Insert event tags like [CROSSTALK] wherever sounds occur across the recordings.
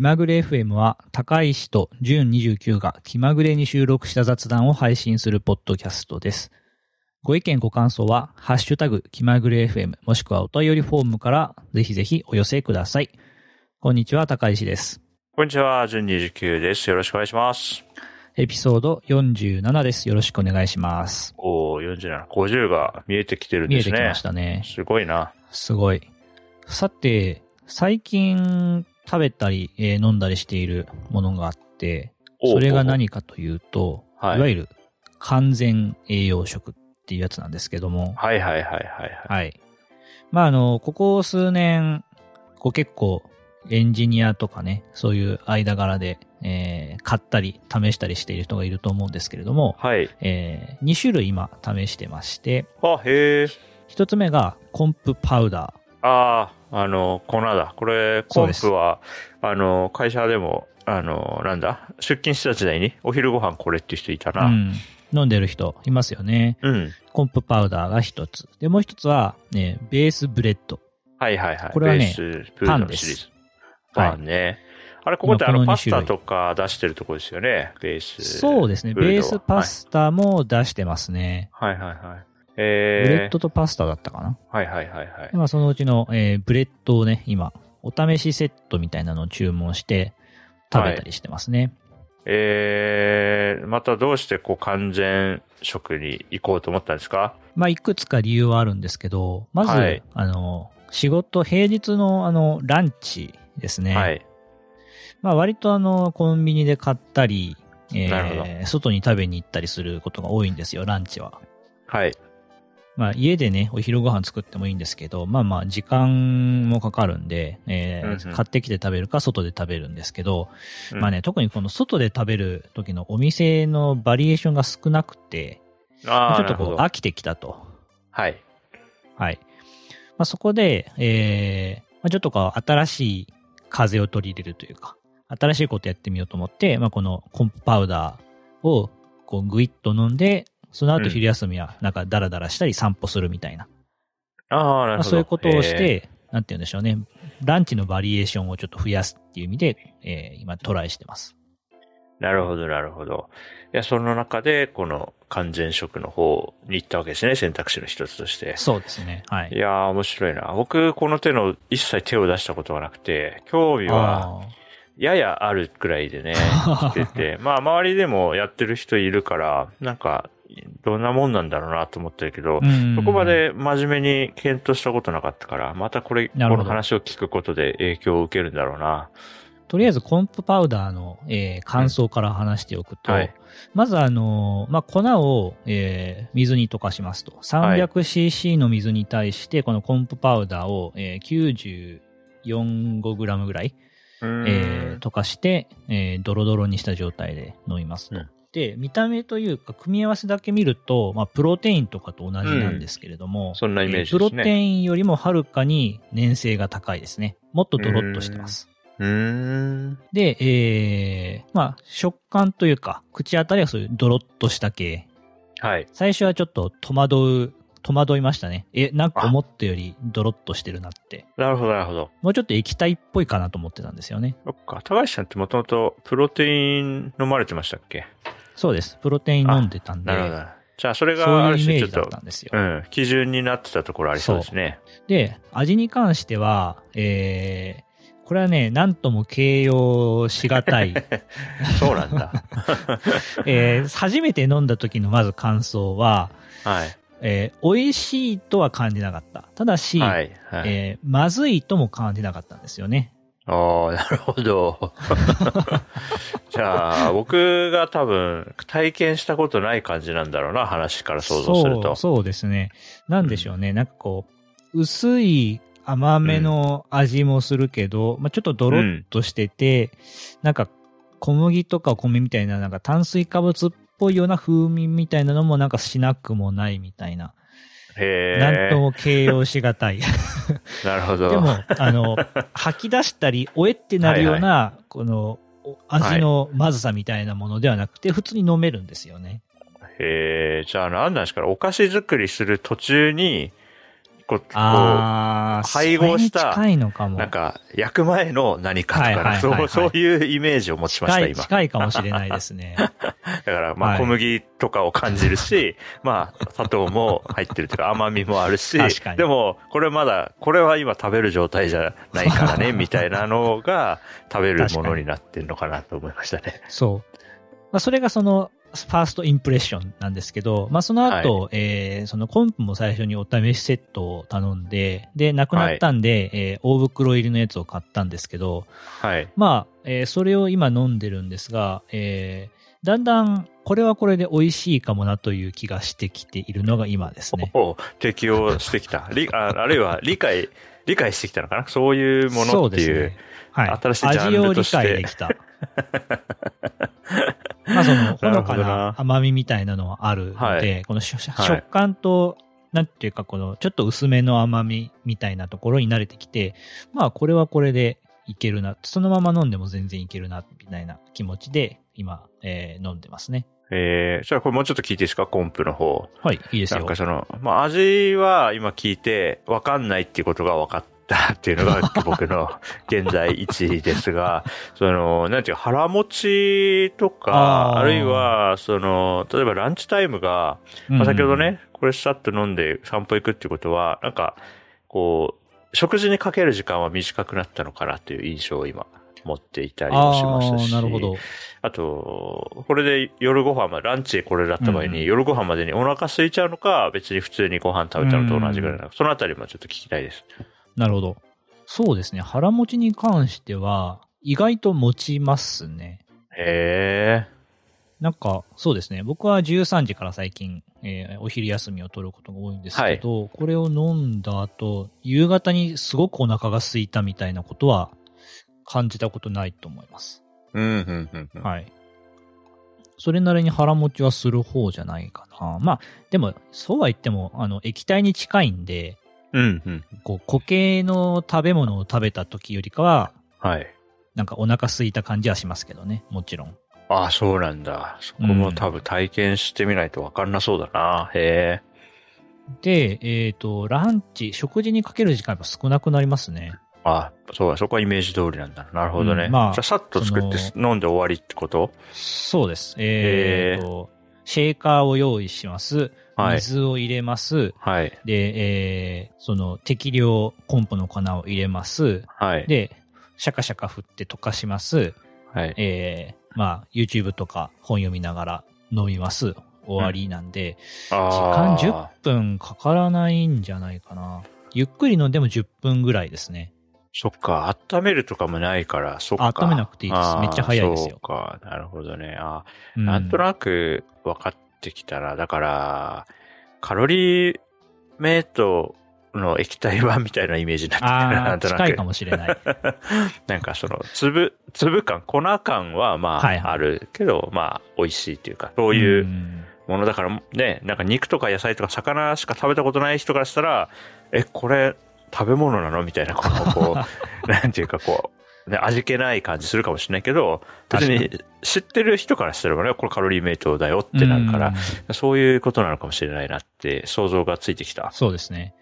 気まぐれ FM は、高石と純29が気まぐれに収録した雑談を配信するポッドキャストです。ご意見ご感想は、ハッシュタグ気まぐれ FM もしくはお便りフォームからぜひぜひお寄せください。こんにちは、高石です。こんにちは、純29です。よろしくお願いします。エピソード47です。よろしくお願いします。おー、47、50が見えてきてるんですね見えてきまし。たね。すごいな。すごい。さて、最近食べたり、えー飲んだりしているものがあって、それが何かというと、はいいわゆる完全栄養食っていうやつなんですけども、はいはいはいはいはい。はい。まあ、あの、ここ数年、こう結構エンジニアとかね、そういう間柄で、えー買ったり試したりしている人がいると思うんですけれども、はい。え2種類今試してまして、あ、へえ。一つ目がコンプパウダー。あー、あの、粉だ。これ、コンプは、あの、会社でも、あの、なんだ、出勤した時代にお昼ご飯これっていう人いたな。うん。飲んでる人いますよね。うん。コンプパウダーが一つ。で、もう一つは、ね、ベースブレッド。はいはいはい。これはねパンですのシリーズ。パンね。あれ、ここってあの、パスタとか出してるとこですよね？ベース。そうですね。ベースパスタも出してますね。はいはいはいはい。ブえー、レッドとパスタだったかな。はいはいはいはいで。まあ、そのうちの、えーブレッドをね、今、お試しセットみたいなのを注文して、食べたりしてますね。えー、またどうしてこう完全食に行こうと思ったんですか？まあ、いくつか理由はあるんですけど、まず、はいあの、仕事、平日のあの、ランチですね。はい。まあ割とあの、コンビニで買ったり、えー、外に食べに行ったりすることが多いんですよ、ランチは。はい。まあ家でね、お昼ご飯作ってもいいんですけど、まあまあ時間もかかるんで、えーうんうん買ってきて食べるか外で食べるんですけど、うんまあね、特にこの外で食べる時のお店のバリエーションが少なくて、ちょっとこう飽きてきたと。はい。はい。まあそこで、えー、まあ、ちょっとこう新しい風を取り入れるというか、新しいことやってみようと思って、まあこのコンプパウダーをこうグイッと飲んで、その後うん昼休みはなんかダラダラしたり散歩するみたいな。ああ、なるまあ、ほど。そういうことをしえて、なんて言うんでしょうね。ランチのバリエーションをちょっと増やすっていう意味で、えー今トライしてます。ーなるほど、なるほど。いや、その中で、この完全食の方に行ったわけですね、選択肢の一つとして。そうですね。はいい。やー、面白いな。僕、この手の一切手を出したことがなくて、興味は、あややあるくらいでね、来てて、[LAUGHS] まあ、周りでもやってる人いるから、なんか、どんなもんなんだろうなと思ってるけど、そこまで真面目に検討したことなかったから、またこれ、この話を聞くことで影響を受けるんだろうな。とりあえずコンプパウダーの、えー感想から話しておくと、はい。まずあのーまあ、粉を、えー水に溶かしますと。300cc の水に対して、このコンプパウダーを、えー 94g ぐらい、えー溶かして、えードロドロにした状態で飲みますと。うんで、見た目というか、組み合わせだけ見ると、まあ、プロテインとかと同じなんですけれども、そんなイメージですねえープロテインよりもはるかに粘性が高いですね。もっとドロッとしてます。で、えー、まあ、食感というか、口当たりはそういうドロッとした系。はい。最初はちょっと戸惑う、戸惑いましたね。え、なんか思ったよりドロッとしてるなって。なるほど、なるほど。もうちょっと液体っぽいかなと思ってたんですよね。そっか。高橋さんってもともとプロテイン飲まれてましたっけ？そうです。プロテイン飲んでたんで、なるほど。じゃあ、それがイメージ種ちょっと、だったんですよ。うん、基準になってたところありそうですね。で、味に関しては、えー、これはね、なんとも形容しがたい。[LAUGHS] そうなんだ。[LAUGHS] えー初めて飲んだ時のまず感想は、はい。えー美味しいとは感じなかった。ただし、はい。はい。えーまずいとも感じなかったんですよね。ああ、なるほど。じゃあ、僕が多分、体験したことない感じなんだろうな、話から想像すると。そう、ですね。なんでしょうね。なんかこう、薄い甘めの味もするけど、まあちょっとドロッとしてて、なんか小麦とか米みたいななんか炭水化物っぽいような風味みたいなのもなんかしなくもないみたいな。へえ。なんとも形容しがたい。[LAUGHS] なるほど。でも、あの、吐き出したり、おえってなるような、この、お味のまずさみたいなものではなくて、普通に飲めるんですよね。へえ、じゃあ何なんですかねお菓子作りする途中に、こう、配合した。なんか、焼く前の何かとか、そう、そういうイメージを持ちました、今。近いかもしれないですね。[LAUGHS] だから、まあ、はい小麦とかを感じるし、[LAUGHS] まあ、砂糖も入ってるというか、甘みもあるし、でも、これまだ、これは今食べる状態じゃないからね、[LAUGHS] みたいなのが、食べるものになってるのかなと思いましたね。そう。まあ、それがその、ファーストインプレッションなんですけど、まあ、その後、えー、そのコンプも最初にお試しセットを頼んで、で、なくなったんで、えー大袋入りのやつを買ったんですけど、はい。まあ、えーそれを今飲んでるんですが、えー、だんだん、これはこれで美味しいかもなという気がしてきているのが今ですね。お適応してきた。[LAUGHS] りああるいは理解、理解してきたのかな？そういうものっていう。ね。はい。新しいジャンルとして味を理解できた。[LAUGHS] まあその、[LAUGHS] ほのかな甘みみたいなのはあるので、はいこの食感と、なんていうかこの、ちょっと薄めの甘みみたいなところに慣れてきて、まあこれはこれでいけるな。そのまま飲んでも全然いけるな、みたいな気持ちで、今、えー飲んでますね。えー、じゃあこれもうちょっと聞いていいですか？コンプの方。はい、いいですよなんか。その、まあ、味は今聞いて分かんないっていうことが分かったっていうのが僕の現在1位ですが、その、なんていうか腹持ちとか、あるいは、その、例えばランチタイムが、まあ、先ほどね、これさっと飲んで散歩行くっていうことは、なんか、こう、食事にかける時間は短くなったのかなという印象を今持っていたりもしますし。ああ、なるほど。あと、これで夜ご飯まで、ランチこれだった場合に、うん夜ご飯までにお腹空いちゃうのか、別に普通にご飯食べたのと同じぐらいなのか、そのあたりもちょっと聞きたいです。なるほど。そうですね。腹持ちに関しては、意外と持ちますね。へえ。なんか、そうですね。僕は13時から最近、えーお昼休みを取ることが多いんですけど、これを飲んだ後、夕方にすごくお腹が空いたみたいなことは感じたことないと思います。うん、うん、うんうん。はい。それなりに腹持ちはする方じゃないかな。まあ、でも、そうは言っても、あの、液体に近いんで、うん、うん。こう、固形の食べ物を食べた時よりかは、はい。なんかお腹空いた感じはしますけどね。もちろん。ああ、そうなんだ。そこも多分体験してみないとわかんなそうだな。へえ。で、えっ、と、ランチ、食事にかける時間やっぱ少なくなりますね。あそうだ、そこはイメージ通りなんだ。なるほどね。うんまあじゃあ、さっと作って飲んで終わりってこと？そうです。えっ、と、シェーカーを用意します。はい。水を入れます。はい。で、えー、その適量コンポの粉を入れます。はい。で、シャカシャカ振って溶かします。はい。えー、まあ、YouTube とか本読みながら飲みます。終わりなんで、時間あー10分かからないんじゃないかな。ゆっくり飲んでも10分ぐらいですね。そっか、温めるとかもないから、そっか。温めなくていいですめっちゃ早いですよそうか、なるほどね。あうーなんとなく分かってきたら、だから、カロリーメイトの液体版みたいなイメージになってきたな、んとなく。近いかもしれない。[LAUGHS] なんかその、粒、粒感、粉感はまあ、はいはいあるけど、まあ、美味しいっていうか、そういううんものだからね、なんか肉とか野菜とか魚しか食べたことない人からしたら、え、これ食べ物なの？みたいな、この、こう、[LAUGHS] なんていうかこう、ね、味気ない感じするかもしれないけど、別確に知ってる人からしたらね、これカロリーメイトだよってなるからう、んそういうことなのかもしれないなって想像がついてきた。そうですね。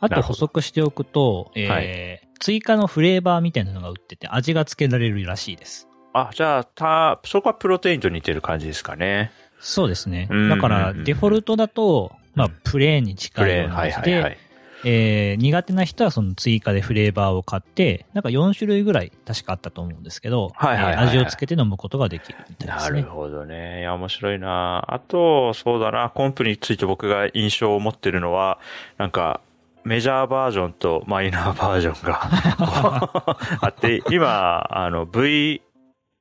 あと補足しておくと、えー追加のフレーバーみたいなのが売ってて味がつけられるらしいです。あ、じゃあ、た、そこはプロテインと似てる感じですかね。そうですね。うんだから、うんデフォルトだと、まあうん、プレーンに近いようなはい味で、はいはい。えー苦手な人はその追加でフレーバーを買って、なんか4種類ぐらい確かあったと思うんですけど、はいはいはいはいえー味をつけて飲むことができるみたいでなすね。るほどね。いや、面白いな。あと、そうだな、コンプについて僕が印象を持ってるのは、なんか、メジャーバージョンとマイナーバージョンが [LAUGHS] あって、今、あの、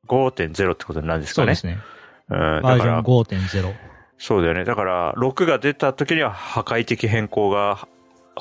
V5.0 ってことになるんですかね。そうですね。うん、バージョンだから、5.0。そうだよね。だから、6が出た時には破壊的変更が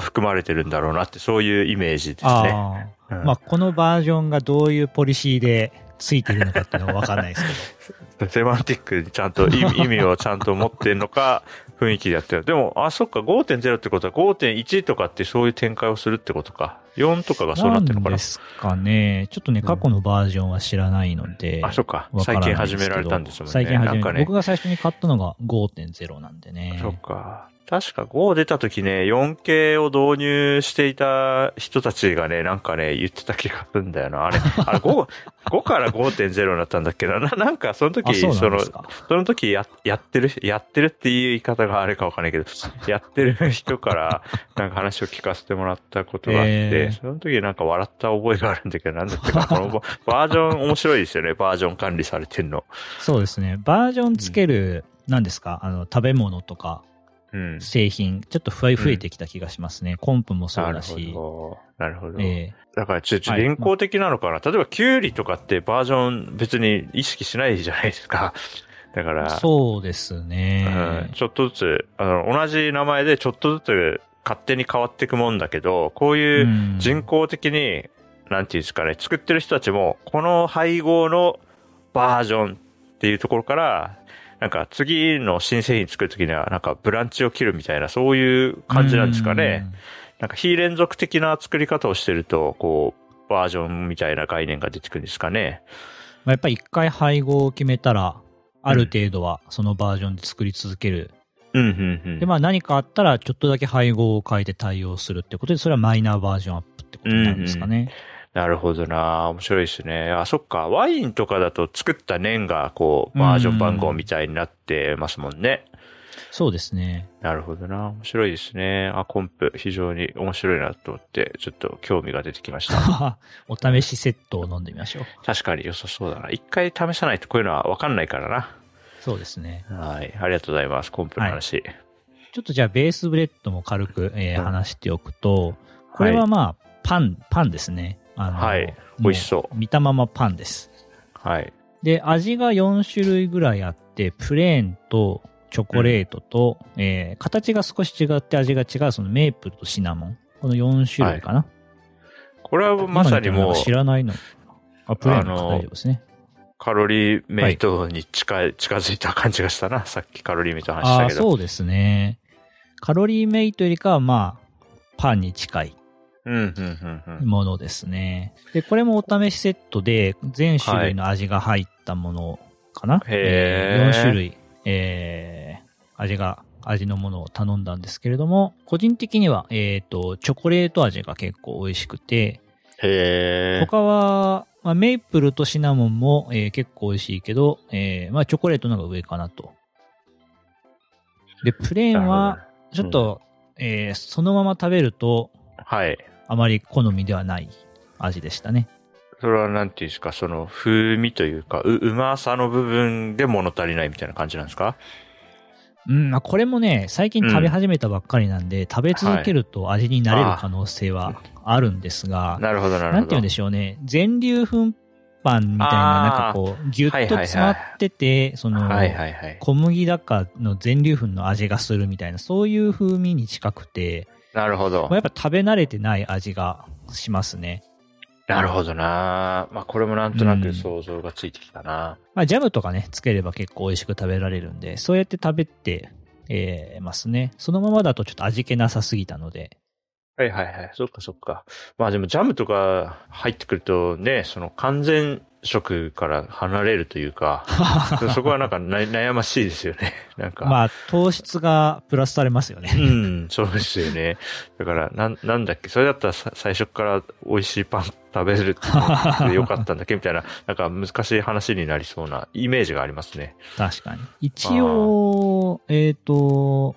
含まれてるんだろうなって、そういうイメージですね。うんまあ、このバージョンがどういうポリシーでついているのかっていうのはわかんないですけど。[LAUGHS] セマンティックにちゃんと意味 [LAUGHS] をちゃんと持ってるのか、雰囲気でやってる。でも、あ、そっか、5.0ってことは5.1とかってそういう展開をするってことか。4とかがそうなってるのかな。んですかね。ちょっとね、過去のバージョンは知らないので。あ、そっか。最近始められたんですもんね。最近始めなんかね僕。が最初に買ったのが5.0なんでね。そっか。確か5出た時ね、4K を導入していた人たちがね、なんかね、言ってた気がするんだよな。あれ、あれ5、[LAUGHS] 5から5.0になったんだっけな？ななんかその時、そその、その時ややってる、やってるっていう言い方があれかわかんないけど、[LAUGHS] やってる人からなんか話を聞かせてもらったことがあって、えー、その時なんか笑った覚えがあるんだけど、なんだっけか、このバージョン面白いですよね、バージョン管理されてんの。そうですね。バージョンつける、うん、何ですか？あの、食べ物とか、うん、製品、ちょっと増え増えてきた気がしますね。うん、コンプもそうだし。なるほど。なるほど。えー、だからちょっと現行的なのかな、はい、例えば、キュウリとかってバージョン別に意識しないじゃないですか。[LAUGHS] だから。そうですね、うん。ちょっとずつ、あの、同じ名前でちょっとずつ勝手に変わっていくもんだけど、こういう人工的に、うん、なんていうんですかね、作ってる人たちも、この配合のバージョンっていうところから、なんか次の新製品作るときにはなんかブランチを切るみたいなそういう感じなんですかね。なんか非連続的な作り方をしてると、こう、バージョンみたいな概念が出てくるんですかね。まあ、やっぱり一回配合を決めたら、ある程度はそのバージョンで作り続ける。うん、うん、うん。で、まあ何かあったらちょっとだけ配合を変えて対応するってことで、それはマイナーバージョンアップってことなんですかね。うんうんなるほどな面白いですね。あ、そっか。ワインとかだと作った年が、こう、バージョン番号みたいになってますもんね。うん、そうですね。なるほどな面白いですね。あ、コンプ、非常に面白いなと思って、ちょっと興味が出てきました。[LAUGHS] お試しセットを飲んでみましょう。確かに良さそうだな。一回試さないとこういうのはわかんないからな。そうですね。はい。ありがとうございます。コンプの話。はい、ちょっとじゃあ、ベースブレッドも軽く、えー、話しておくと、これはまあ、パン、パンですね。あのはい。美味しそう。見たままパンです。はい。で、味が4種類ぐらいあって、プレーンとチョコレートと、うん、えー、形が少し違って味が違う、そのメープルとシナモン。この4種類かな。はい、これはまさにもう。知らないの。あ、プレーンの大丈夫ですね。カロリーメイトに近い、はい、近づいた感じがしたな。さっきカロリーメイトの話したけど。あそうですね。カロリーメイトよりかは、まあ、パンに近い。ものですね。で、これもお試しセットで全種類の味が入ったものかな、はい、えー、4種類、えー、味が、味のものを頼んだんですけれども、個人的には、えっ、ー、と、チョコレート味が結構美味しくて、へ他は、まあ、メイプルとシナモンも、えー、結構美味しいけど、えー、まあ、チョコレートの方が上かなと。で、プレーンは、ちょっと、うん、えー、そのまま食べると、はい。あまり好みではない味でしたね。それはなんていうんですか、その風味というか、う、うまさの部分で物足りないみたいな感じなんですか？うん、まあ、これもね、最近食べ始めたばっかりなんで、うん、食べ続けると味になれる可能性はあるんですが、なるほど、なるほど。なんて言うんでしょうね、全粒粉パンみたいな、なんかこう、ぎゅっと詰まってて、その、小麦だかの全粒粉の味がするみたいな、そういう風味に近くて、なるほど。やっぱ食べ慣れてない味がしますね。なるほどなまあこれもなんとなく想像がついてきたな、うん、まあジャムとかね、つければ結構美味しく食べられるんで、そうやって食べて、えー、ますね。そのままだとちょっと味気なさすぎたので。はいはいはい。そっかそっか。まあでもジャムとか入ってくるとね、その完全食から離れるというか、[LAUGHS] そこはなんか悩ましいですよね。[LAUGHS] なんか。まあ、糖質がプラスされますよね。うん、そうですよね。だから、なん、なんだっけ、それだったら最初から美味しいパン食べるってよかったんだっけみたいな、[LAUGHS] なんか難しい話になりそうなイメージがありますね。確かに。一応、えっ、ー、と、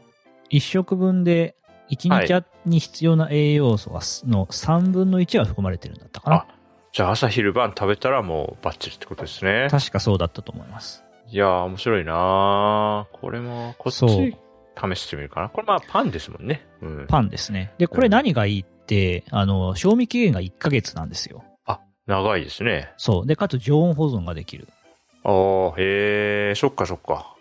一食分で、一日に必要な栄養素の3分の1は含まれてるんだったかな。あじゃあ朝昼晩食べたらもうバッチリってことですね。確かそうだったと思います。いやー、面白いなこれも、こっち試してみるかな。これまあパンですもんね。うん。パンですね。で、これ何がいいって、うん、あの、賞味期限が1ヶ月なんですよ。あ、長いですね。そう。で、かつ常温保存ができる。ああ、へえ、そっかそっか。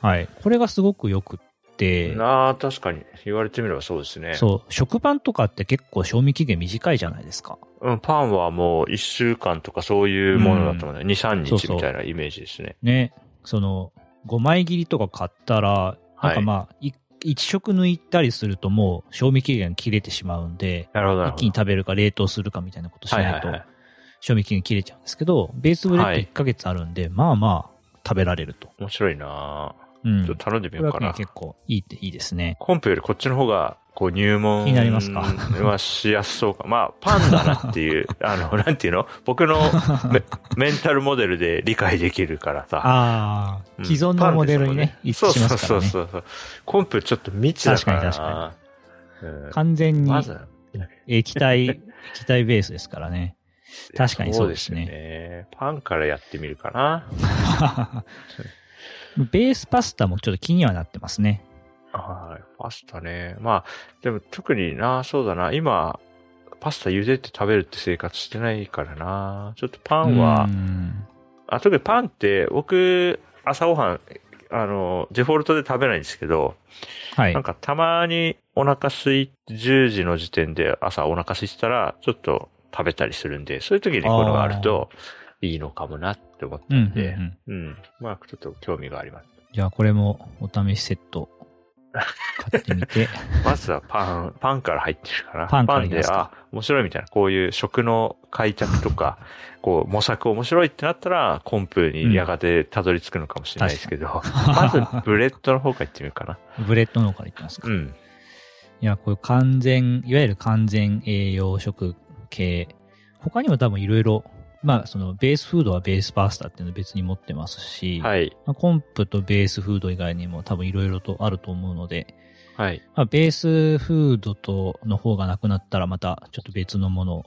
はい。これがすごく良くって。なあ、確かに。言われてみればそうですね。そう。食パンとかって結構賞味期限短いじゃないですか。うん、パンはもう1週間とかそういうものだと思うね。うん、2、3日みたいなイメージですね。ね。その、5枚切りとか買ったら、なんかまあ、はい、1食抜いたりするともう賞味期限切れてしまうんで、一気に食べるか冷凍するかみたいなことしないと、賞味期限切れちゃうんですけど、ベースブレッド1ヶ月あるんで、はい、まあまあ食べられると。面白いなうん。ちょっと頼んでみようかな。結構いいっていいですね。コンプよりこっちの方が、こう入門気になりますか？はしやすそうか。まあ、パンだなっていう、[LAUGHS] あの、なんていうの？僕のメ [LAUGHS] メンタルモデルで理解できるからさ。ああ、うん既存のモデルにね、一致しますからね。そうそうそうそう。コンプちょっと未知だからな。確かうん完全にまず、液体、液体ベースですからね。確かにそうですねすよね。パンからやってみるかな。[LAUGHS] ベースパスタもちょっと気にはなってますね。はい。パスタね。まあ、でも特にな、そうだな。今、パスタ茹でて食べるって生活してないからな。ちょっとパンはう、んあ、特にパンって、僕、朝ごはん、あの、デフォルトで食べないんですけど、はいなん。かたまにお腹空い、10時の時点で朝お腹空いてたら、ちょっと食べたりするんで、そういう時にこのがあると、いいのかもなって思ったうんうんんで、うん。うん。まあ、ちょっと興味があります。じゃあこれもお試しセット買ってみて。[LAUGHS] まずはパン、パンから入ってるかな。パンからいきであ、面白いみたいな、こういう食の開拓とか、[LAUGHS] こう、模索面白いってなったら、コンプにやがてたどり着くのかもしれないですけど、まず、ブレッドの方から行ってみようかな。[LAUGHS] ブレッドの方からいきますか。いうん。や、こういう完全、いわゆる完全栄養食系。他にも多分いろいろ、まあそのベースフードはベースパスタっていうの別に持ってますし、はい。まあ、コンプとベースフード以外にも多分いろいろとあると思うので、はい。まあ、ベースフードとの方がなくなったらまたちょっと別のものを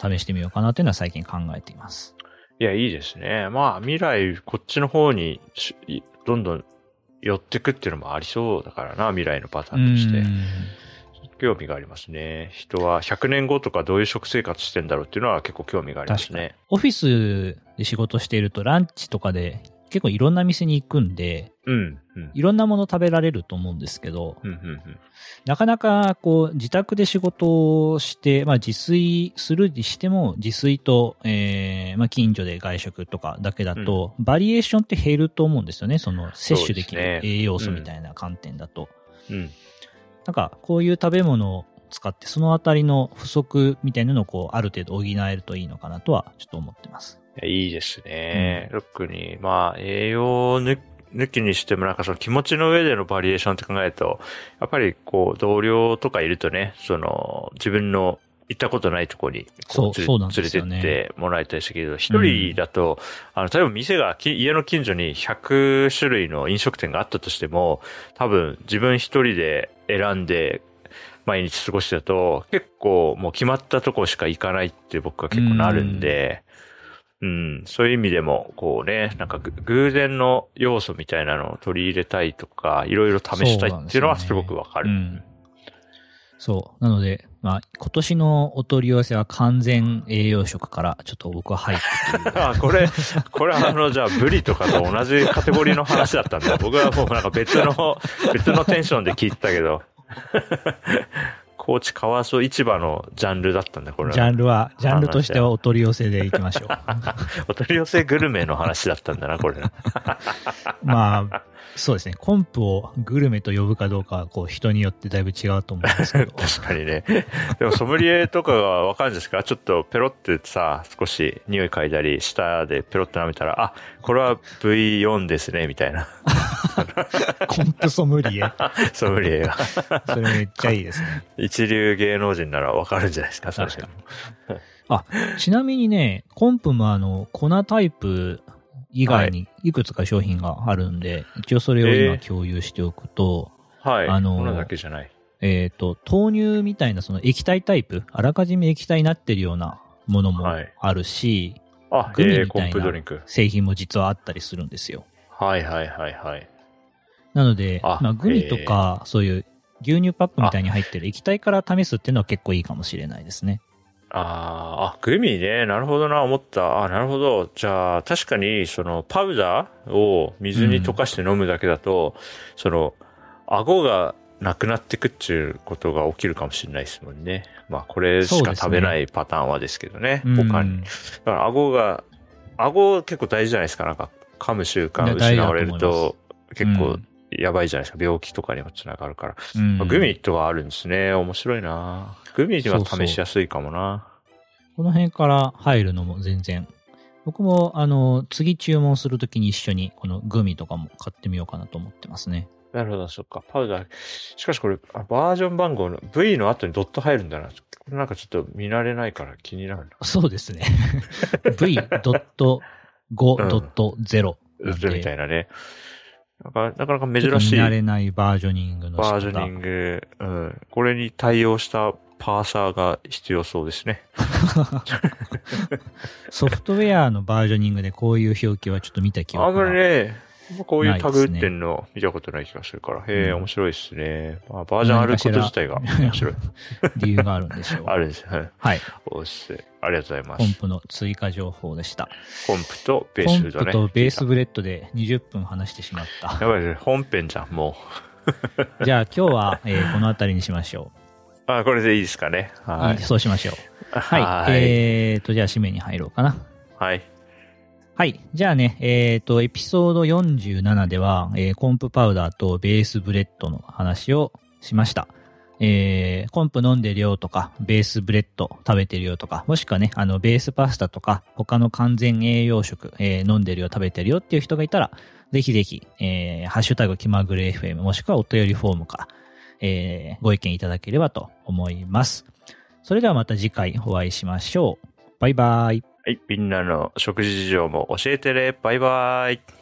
試してみようかなというのは最近考えています。いや、いいですね。まあ、未来、こっちの方にし、どんどん寄ってくっていうのもありそうだからな、未来のパターンとしてう。ん興味がありますね。人は100年後とかどういう食生活してんだろうっていうのは結構興味がありますね。オフィスで仕事しているとランチとかで結構いろんな店に行くんで、うん。うん。いろんなもの食べられると思うんですけど、うん。うん。なかなかこう自宅で仕事をして、まあ自炊するにしても自炊と、えー、まあ近所で外食とかだけだと、バリエーションって減ると思うんですよね。その摂取できる栄養素みたいな観点だと。うん。なんかこういう食べ物を使ってそのあたりの不足みたいなのをこうある程度補えるといいのかなとはちょっと思ってます。いやいいですね。特に、まあ、栄養抜抜きにしてもなんかその気持ちの上でのバリエーションって考えると、やっぱりこう同僚とかいるとね、その自分の行ったことないところにこ連れそうそう連れてってもらいたいですけど、一人だと、あの、例えば店がき家の近所に100種類の飲食店があったとしても、多分自分一人で選んで毎日過ごしてたと、結構もう決まったとこしか行かないって僕は結構なるんで、うん、そういう意味でも、こうね、なんかぐ偶然の要素みたいなのを取り入れたいとか、いろいろ試したいっていうのはすごくわかる。うん。そう。なので、まあ、今年のお取り寄せは完全栄養食からちょっと僕は入って。[LAUGHS] あ、これ、これあの、じゃあ、ブリとかと同じカテゴリーの話だったんだ。僕はもうなんか別の、別のテンションで聞いてたけど。高知川曽市場のジャンルだったんだ、これは。ジャンルは、ジャンルとしてはお取り寄せでいきましょう。[LAUGHS] お取り寄せグルメの話だったんだな、これ。[LAUGHS] まあ、そうですね。コンプをグルメと呼ぶかどうかは、こう、人によってだいぶ違うと思うんですけど。[LAUGHS] 確かにね。でもソムリエとかがわかるんですか？ちょっとペロってさ、少し匂い嗅いだり、舌でペロって舐めたら、あ、これは V4 ですね、みたいな。[LAUGHS] コンプソムリエ。ソムリエが。それめっちゃいいですね。一流芸能人ならわかるんじゃないですか、確かあ、ちなみにね、コンプもあの、粉タイプ以外にいくつか商品があるんで、一応それを今えー共有しておくと、はい。あのーこのだけじゃない。えっ、と、豆乳みたいなその液体タイプ、あらかじめ液体になってるようなものもはいあるし、あ、グミみたいな。製品も実はあったりするんですよ。はいはいはいはい。なので、あまあ、グミとか、そういう牛乳パックみたいに入ってる液体から試すっていうのは結構いいかもしれないですね。あーあ、グミね。なるほどな、思った。あなるほど。じゃあ、確かに、その、パウダーを水に溶かして飲むだけだと、その、顎がなくなってくっていうことが起きるかもしれないですもんね。まあ、これしか食べないパターンはですけどね。うん他に。だから、顎が、顎結構大事じゃないですか。なんか、噛む習慣失われると結構うんやばいじゃないですか。病気とかにもつながるから。うんまあグミとはあるんですね。面白いなグミには試しやすいかもな。この辺から入るのも全然。僕も、あの、次注文するときに一緒に、このグミとかも買ってみようかなと思ってますね。なるほど、そっか。パウダー。しかしこれ、バージョン番号の V の後にドット入るんだな。これなんかちょっと見慣れないから気になるな。そうですね。[LAUGHS] V.5.0、うん、みたいなね。なかなかなか珍しい。見慣れないバージョニングのバージョニング。うん。これに対応したパーサーが必要そうですね。[LAUGHS] ソフトウェアのバージョニングでこういう表記はちょっと見た気があ、これね、こういうタグ打ってんの見たことない気がするから、へえ、面白いですね。まあ、バージョンあること自体が面白い。[LAUGHS] 理由があるんでしょう。あるんです。はい。はい。おっす。ありがとうございます。コンプの追加情報でした。コンプとベースブレッドね。コンプとベースブレッドで20分話してしまった。やばいです。本編じゃん、もう。[LAUGHS] じゃあ今日は、えー、この辺りにしましょう。あ、これでいいですかね。はい。そうしましょう。はい。はい、えーと、じゃあ締めに入ろうかな。はい。はい。じゃあね、えっ、ー、と、エピソード47では、えー、コンプパウダーとベースブレッドの話をしました。えー、コンプ飲んでるよとか、ベースブレッド食べてるよとか、もしくはね、あの、ベースパスタとか、他の完全栄養食、えー、飲んでるよ、食べてるよっていう人がいたら、ぜひぜひ、えー、ハッシュタグ気まぐれ FM、もしくはお便りフォームから、えー、ご意見いただければと思います。それではまた次回お会いしましょう。バイバーイ。はい、みんなの食事事情も教えてね。バイバイ。